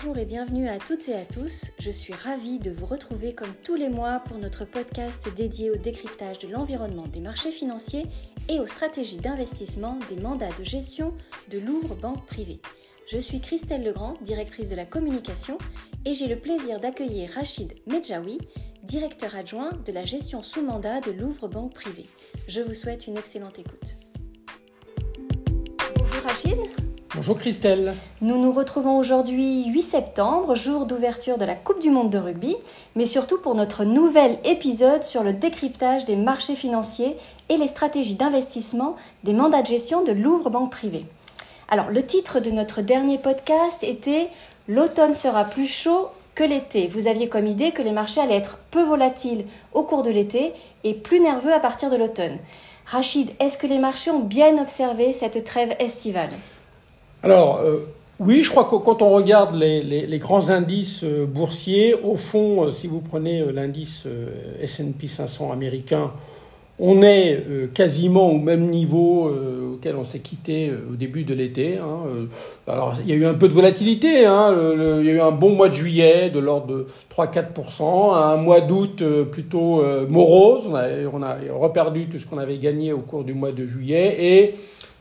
Bonjour et bienvenue à toutes et à tous. Je suis ravie de vous retrouver comme tous les mois pour notre podcast dédié au décryptage de l'environnement des marchés financiers et aux stratégies d'investissement des mandats de gestion de Louvre Banque Privée. Je suis Christelle Legrand, directrice de la communication, et j'ai le plaisir d'accueillir Rachid Medjaoui, directeur adjoint de la gestion sous mandat de Louvre Banque Privée. Je vous souhaite une excellente écoute. Bonjour Rachid. Bonjour Christelle. Nous nous retrouvons aujourd'hui 8 septembre, jour d'ouverture de la Coupe du Monde de rugby, mais surtout pour notre nouvel épisode sur le décryptage des marchés financiers et les stratégies d'investissement des mandats de gestion de Louvre Banque Privée. Alors, le titre de notre dernier podcast était L'automne sera plus chaud que l'été. Vous aviez comme idée que les marchés allaient être peu volatiles au cours de l'été et plus nerveux à partir de l'automne. Rachid, est-ce que les marchés ont bien observé cette trêve estivale? Alors, euh, oui, je crois que quand on regarde les, grands indices euh, boursiers, au fond, euh, si vous prenez l'indice SP 500 américain, on est quasiment au même niveau auquel on s'est quitté au début de l'été. Hein, alors, il y a eu un peu de volatilité. Hein, il y a eu un bon mois de juillet de l'ordre de 3-4%, un mois d'août plutôt morose. On a, on a reperdu tout ce qu'on avait gagné au cours du mois de juillet. Et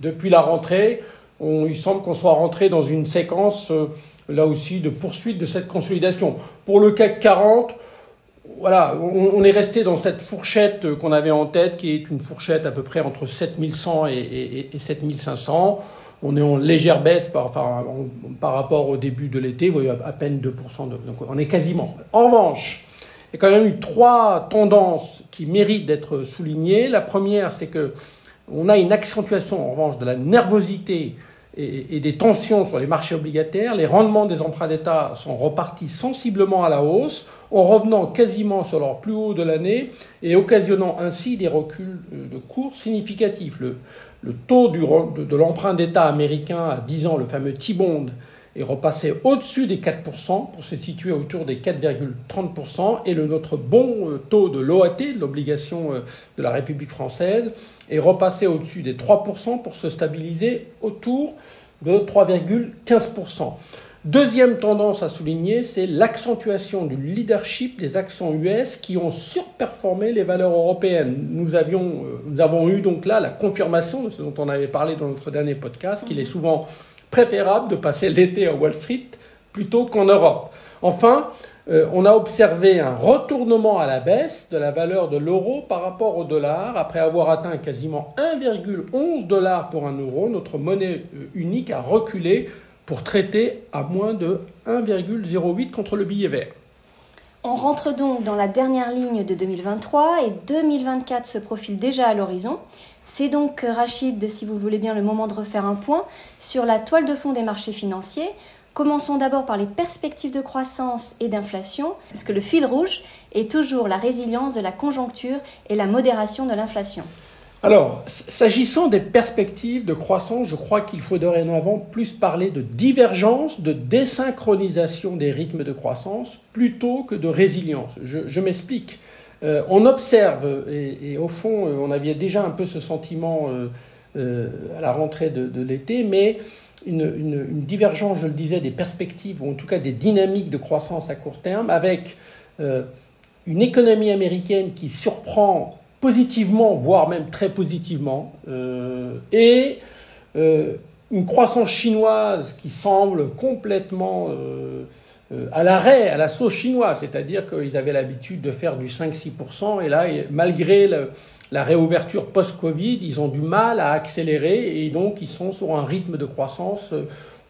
depuis la rentrée, il semble qu'on soit rentré dans une séquence, euh, là aussi, de poursuite de cette consolidation. Pour le CAC 40, voilà, on, est resté dans cette fourchette qu'on avait en tête, qui est une fourchette à peu près entre 7100 et, 7500. On est en légère baisse par, rapport au début de l'été, à peine 2%. De, donc on est quasiment. En revanche, il y a quand même eu trois tendances qui méritent d'être soulignées. La première, c'est que on a une accentuation, en revanche, de la nervosité et, des tensions sur les marchés obligataires, les rendements des emprunts d'État sont repartis sensiblement à la hausse, en revenant quasiment sur leur plus haut de l'année et occasionnant ainsi des reculs de cours significatifs. Le, taux de, l'emprunt d'État américain à 10 ans, le fameux T-bond, est repassé au-dessus des 4% pour se situer autour des 4,30% et le, notre bon euh, taux de l'OAT, l'obligation euh, de la République française, est repassé au-dessus des 3% pour se stabiliser autour de 3,15%. Deuxième tendance à souligner, c'est l'accentuation du leadership des actions US qui ont surperformé les valeurs européennes. Nous, avions, euh, nous avons eu donc là la confirmation de ce dont on avait parlé dans notre dernier podcast, qu'il est souvent préférable de passer l'été à Wall Street plutôt qu'en Europe. Enfin, euh, on a observé un retournement à la baisse de la valeur de l'euro par rapport au dollar. Après avoir atteint quasiment 1,11 dollar pour un euro, notre monnaie euh, unique a reculé pour traiter à moins de 1,08 contre le billet vert. On rentre donc dans la dernière ligne de 2023 et 2024 se profile déjà à l'horizon. C'est donc, euh, Rachid, si vous voulez bien, le moment de refaire un point sur la toile de fond des marchés financiers. Commençons d'abord par les perspectives de croissance et d'inflation, parce que le fil rouge est toujours la résilience de la conjoncture et la modération de l'inflation. Alors, s'agissant des perspectives de croissance, je crois qu'il faut dorénavant plus parler de divergence, de désynchronisation des rythmes de croissance, plutôt que de résilience. Je, m'explique. Euh, on observe, et, au fond, euh, on avait déjà un peu ce sentiment euh, à la rentrée de, l'été, mais une, une, divergence, je le disais, des perspectives, ou en tout cas des dynamiques de croissance à court terme, avec une économie américaine qui surprend positivement, voire même très positivement, euh, et euh, une croissance chinoise qui semble complètement euh, à l'arrêt, à la sauce chinoise, c'est-à-dire qu'ils avaient l'habitude de faire du 5-6%, et là, malgré la réouverture post-Covid, ils ont du mal à accélérer, et donc ils sont sur un rythme de croissance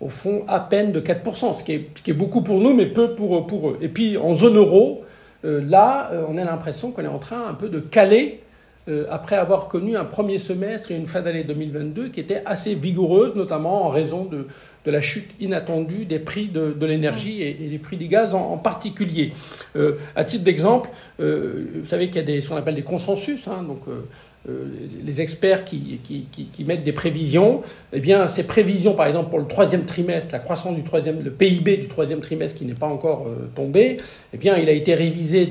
au fond à peine de 4%, ce qui est, ce qui est beaucoup pour nous, mais peu pour, pour eux. Et puis en zone euro, là, on a l'impression qu'on est en train un peu de caler euh, après avoir connu un premier semestre et une fin d'année 2022 qui était assez vigoureuse, notamment en raison de, la chute inattendue des prix de, l'énergie et, des prix du gaz en, particulier. Euh, à titre d'exemple, euh, vous savez qu'il y a des, ce qu'on appelle des consensus, hein, donc euh, les experts qui, mettent des prévisions, eh bien, ces prévisions, par exemple, pour le troisième trimestre, la croissance du troisième, le PIB du troisième trimestre qui n'est pas encore euh, tombé, eh bien, il a été révisé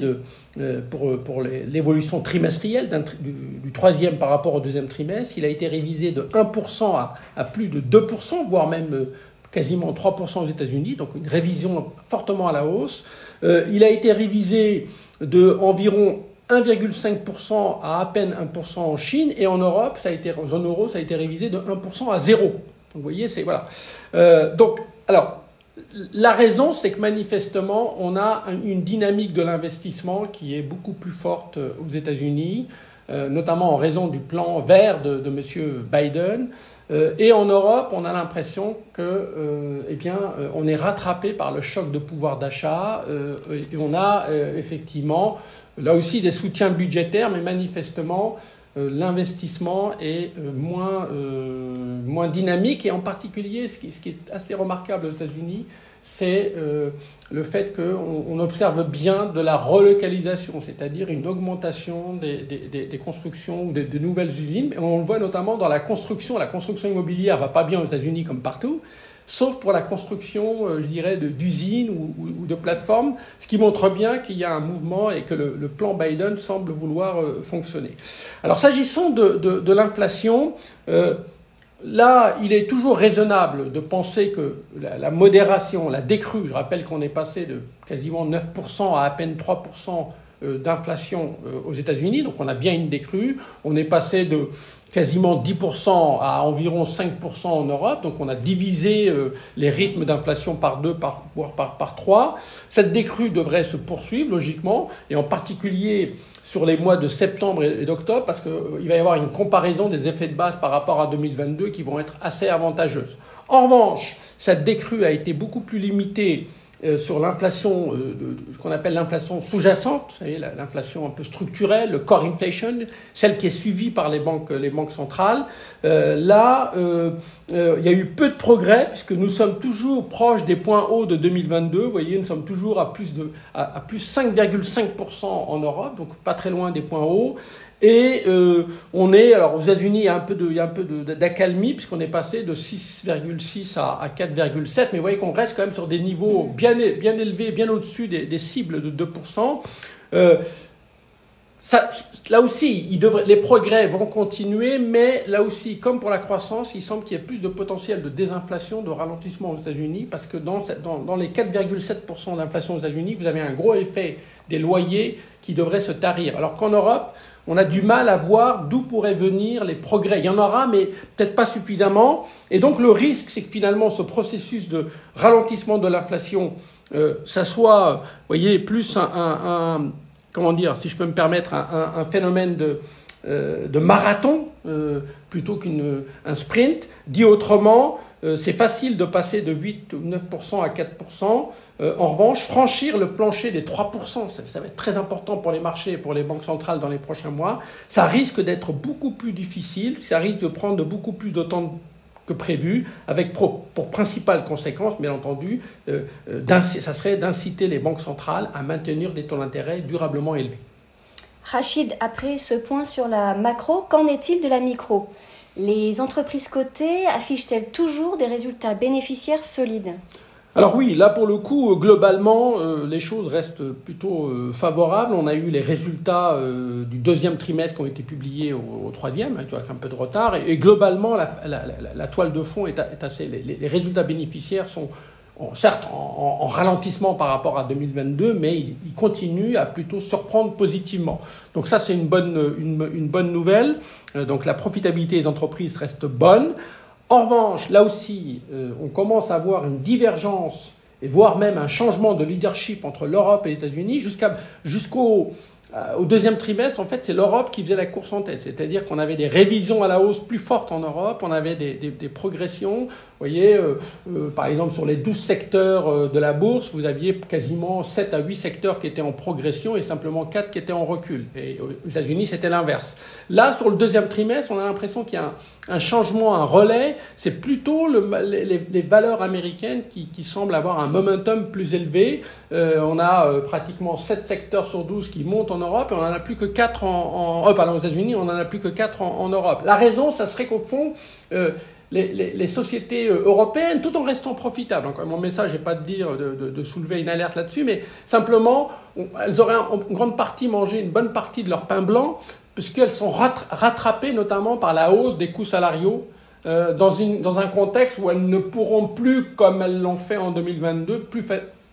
euh, pour, l'évolution trimestrielle du, troisième par rapport au deuxième trimestre. Il a été révisé de 1% à, à plus de 2%, voire même quasiment 3% aux États-Unis, donc une révision fortement à la hausse. il a été révisé de environ 1,5% à à peine 1% en Chine et en Europe, ça a été, en zone euro, ça a été révisé de 1% à 0. Vous voyez, c'est voilà. Euh, donc, alors, la raison, c'est que manifestement, on a une dynamique de l'investissement qui est beaucoup plus forte euh, aux États-Unis, euh, notamment en raison du plan vert de, M. Biden. et en Europe, on a l'impression que, eh bien, on est rattrapé par le choc de pouvoir d'achat et on a effectivement là aussi des soutiens budgétaires, mais manifestement euh, l'investissement est euh, moins, euh, moins dynamique. Et en particulier, ce qui, est assez remarquable aux États-Unis, c'est le fait qu'on on observe bien de la relocalisation, c'est-à-dire une augmentation des, des, des constructions ou de nouvelles usines. On le voit notamment dans la construction. La construction immobilière va pas bien aux États-Unis comme partout sauf pour la construction, euh, je dirais, d'usines ou, de plateformes, ce qui montre bien qu'il y a un mouvement et que le, plan Biden semble vouloir euh, fonctionner. Alors s'agissant de, l'inflation, euh, là, il est toujours raisonnable de penser que la, modération, la décrue, je rappelle qu'on est passé de quasiment 9% à à peine 3% d'inflation aux États-Unis, donc on a bien une décrue, on est passé de quasiment 10% à environ 5% en Europe. Donc on a divisé euh, les rythmes d'inflation par deux, par, voire par, trois. Cette décrue devrait se poursuivre logiquement, et en particulier sur les mois de septembre et d'octobre, parce qu'il euh, va y avoir une comparaison des effets de base par rapport à 2022 qui vont être assez avantageuses. En revanche, cette décrue a été beaucoup plus limitée euh, sur l'inflation, euh, ce qu'on appelle l'inflation sous-jacente, l'inflation un peu structurelle, le core inflation, celle qui est suivie par les banques, les banques centrales. Euh, là, il y a eu peu de progrès puisque nous sommes toujours proches des points hauts de 2022. Vous voyez, nous sommes toujours à plus de à plus 5,5% en Europe, donc pas très loin des points hauts. Et euh, on est, alors aux États-Unis, il y a un peu de, d'accalmie puisqu'on est passé de 6,6 à, à 4,7, mais vous voyez qu'on reste quand même sur des niveaux bien, élevés, bien au-dessus des, des, cibles de 2%. Euh, ça, là aussi, il devrait, les progrès vont continuer, mais là aussi, comme pour la croissance, il semble qu'il y ait plus de potentiel de désinflation, de ralentissement aux États-Unis, parce que dans, dans, dans les 4,7% d'inflation aux États-Unis, vous avez un gros effet des loyers qui devrait se tarir. Alors qu'en Europe, on a du mal à voir d'où pourraient venir les progrès. Il y en aura, mais peut-être pas suffisamment. Et donc le risque, c'est que finalement ce processus de ralentissement de l'inflation, euh, ça soit, vous voyez, plus un, comment dire, si je peux me permettre, un, phénomène de, euh, de marathon euh, plutôt qu'un sprint. Dit autrement, c'est facile de passer de 8 ou 9% à 4%. Euh, en revanche, franchir le plancher des 3%, ça, va être très important pour les marchés et pour les banques centrales dans les prochains mois. Ça risque d'être beaucoup plus difficile, ça risque de prendre beaucoup plus de temps que prévu, avec pour, principale conséquence, bien entendu, euh, ça serait d'inciter les banques centrales à maintenir des taux d'intérêt durablement élevés. Rachid, après ce point sur la macro, qu'en est-il de la micro? Les entreprises cotées affichent-elles toujours des résultats bénéficiaires solides? Alors oui, là pour le coup, globalement, euh, les choses restent plutôt euh, favorables. On a eu les résultats euh, du deuxième trimestre qui ont été publiés au, troisième, hein, avec un peu de retard. Et, globalement, la, toile de fond est, assez... les, résultats bénéficiaires sont certes en, ralentissement par rapport à 2022, mais il, continue à plutôt surprendre positivement. Donc ça, c'est une bonne, une, bonne nouvelle. Euh, donc la profitabilité des entreprises reste bonne. En revanche, là aussi, euh, on commence à voir une divergence et voire même un changement de leadership entre l'Europe et les États-Unis jusqu'au euh, deuxième trimestre, en fait, c'est l'Europe qui faisait la course en tête. C'est-à-dire qu'on avait des révisions à la hausse plus fortes en Europe, on avait des progressions. Voyez, euh, euh, par exemple, sur les 12 secteurs de la bourse, vous aviez quasiment 7 à 8 secteurs qui étaient en progression et simplement 4 qui étaient en recul. Et aux États-Unis, c'était l'inverse. Là, sur le deuxième trimestre, on a l'impression qu'il y a un, changement, un relais. C'est plutôt le, les, valeurs américaines qui, semblent avoir un momentum plus élevé. on a pratiquement 7 secteurs sur 12 qui montent en Europe et on n'en a plus que 4 en, en oh, pardon, aux États-Unis, on n'en a plus que 4 en, Europe. La raison, ça serait qu'au fond, euh, les, sociétés euh, européennes, tout en restant profitables, mon message n'est pas de dire de, soulever une alerte là-dessus, mais simplement, elles auraient en, grande partie mangé une bonne partie de leur pain blanc, puisqu'elles sont rattrapées notamment par la hausse des coûts salariaux dans, une, dans un contexte où elles ne pourront plus, comme elles l'ont fait en 2022, plus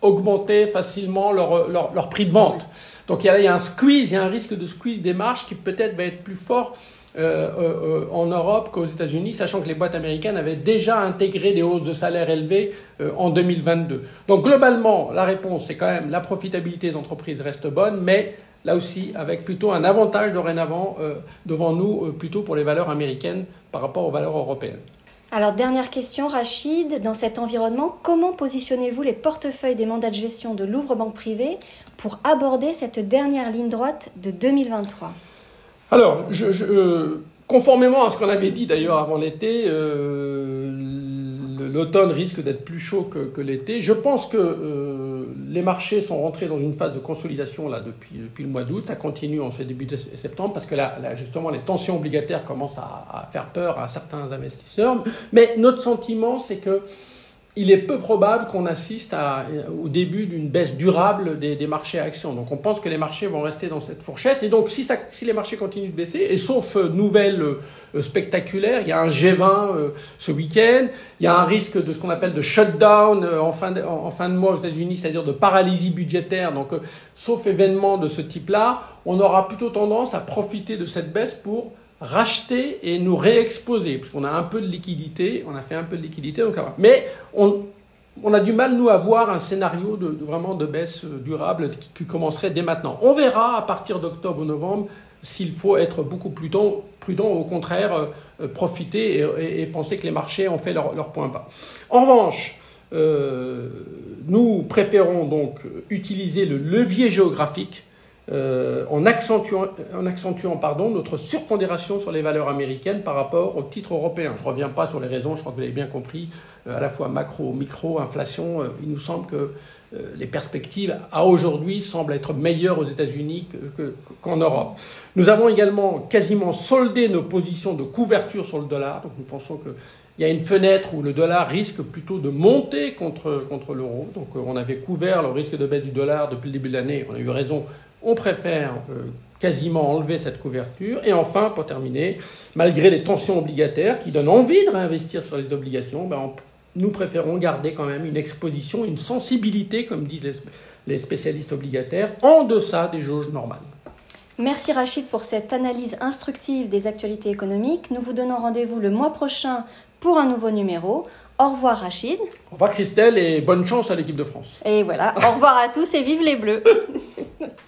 augmenter facilement leur, prix de vente. Donc il y, a, y, a, un squeeze, il y a un risque de squeeze des marges qui peut-être va être plus fort euh, euh, en Europe qu'aux États-Unis, sachant que les boîtes américaines avaient déjà intégré des hausses de salaire élevées euh, en 2022. Donc globalement, la réponse, c'est quand même la profitabilité des entreprises reste bonne, mais là aussi avec plutôt un avantage dorénavant devant nous, plutôt pour les valeurs américaines par rapport aux valeurs européennes. Alors, dernière question, Rachid. Dans cet environnement, comment positionnez-vous les portefeuilles des mandats de gestion de Louvre Banque Privée pour aborder cette dernière ligne droite de 2023 Alors, je, euh, conformément à ce qu'on avait dit d'ailleurs avant l'été, euh, l'automne risque d'être plus chaud que, l'été. Je pense que euh, les marchés sont rentrés dans une phase de consolidation là depuis, depuis le mois d'août. Ça continue en ce début de septembre parce que là, justement les tensions obligataires commencent à, à, faire peur à certains investisseurs. Mais notre sentiment, c'est que il est peu probable qu'on assiste à, au début d'une baisse durable des, marchés actions. Donc on pense que les marchés vont rester dans cette fourchette. Et donc si, les marchés continuent de baisser, et sauf euh, nouvelles euh, spectaculaires, il y a un G20 euh, ce week-end, il y a un risque de ce qu'on appelle de shutdown en fin de, en, fin de mois aux États-Unis, c'est-à-dire de paralysie budgétaire. Donc sauf événement de ce type-là, on aura plutôt tendance à profiter de cette baisse pour racheter et nous réexposer, puisqu'on a un peu de liquidité, on a fait un peu de liquidité, donc, mais on, a du mal, nous, à voir un scénario de, vraiment de baisse durable qui, commencerait dès maintenant. On verra à partir d'octobre ou novembre s'il faut être beaucoup plus prudent, au contraire, euh, profiter et, penser que les marchés ont fait leur, point bas. En revanche, euh, nous préférons donc utiliser le levier géographique euh, en accentuant, en accentuant pardon, notre surpondération sur les valeurs américaines par rapport aux titres européens. Je ne reviens pas sur les raisons, je crois que vous l'avez bien compris, euh, à la fois macro, micro, inflation. Euh, il nous semble que les perspectives à aujourd'hui semblent être meilleures aux États-Unis qu'en Europe. Nous avons également quasiment soldé nos positions de couverture sur le dollar, donc nous pensons que il y a une fenêtre où le dollar risque plutôt de monter contre, contre l'euro. Donc on avait couvert le risque de baisse du dollar depuis le début de l'année. On a eu raison on préfère euh, quasiment enlever cette couverture. Et enfin, pour terminer, malgré les tensions obligataires qui donnent envie de réinvestir sur les obligations, ben, nous préférons garder quand même une exposition, une sensibilité, comme disent les spécialistes obligataires, en deçà des jauges normales. Merci Rachid pour cette analyse instructive des actualités économiques. Nous vous donnons rendez-vous le mois prochain pour un nouveau numéro. Au revoir Rachid. Au revoir Christelle et bonne chance à l'équipe de France. Et voilà, au revoir à tous et vive les Bleus.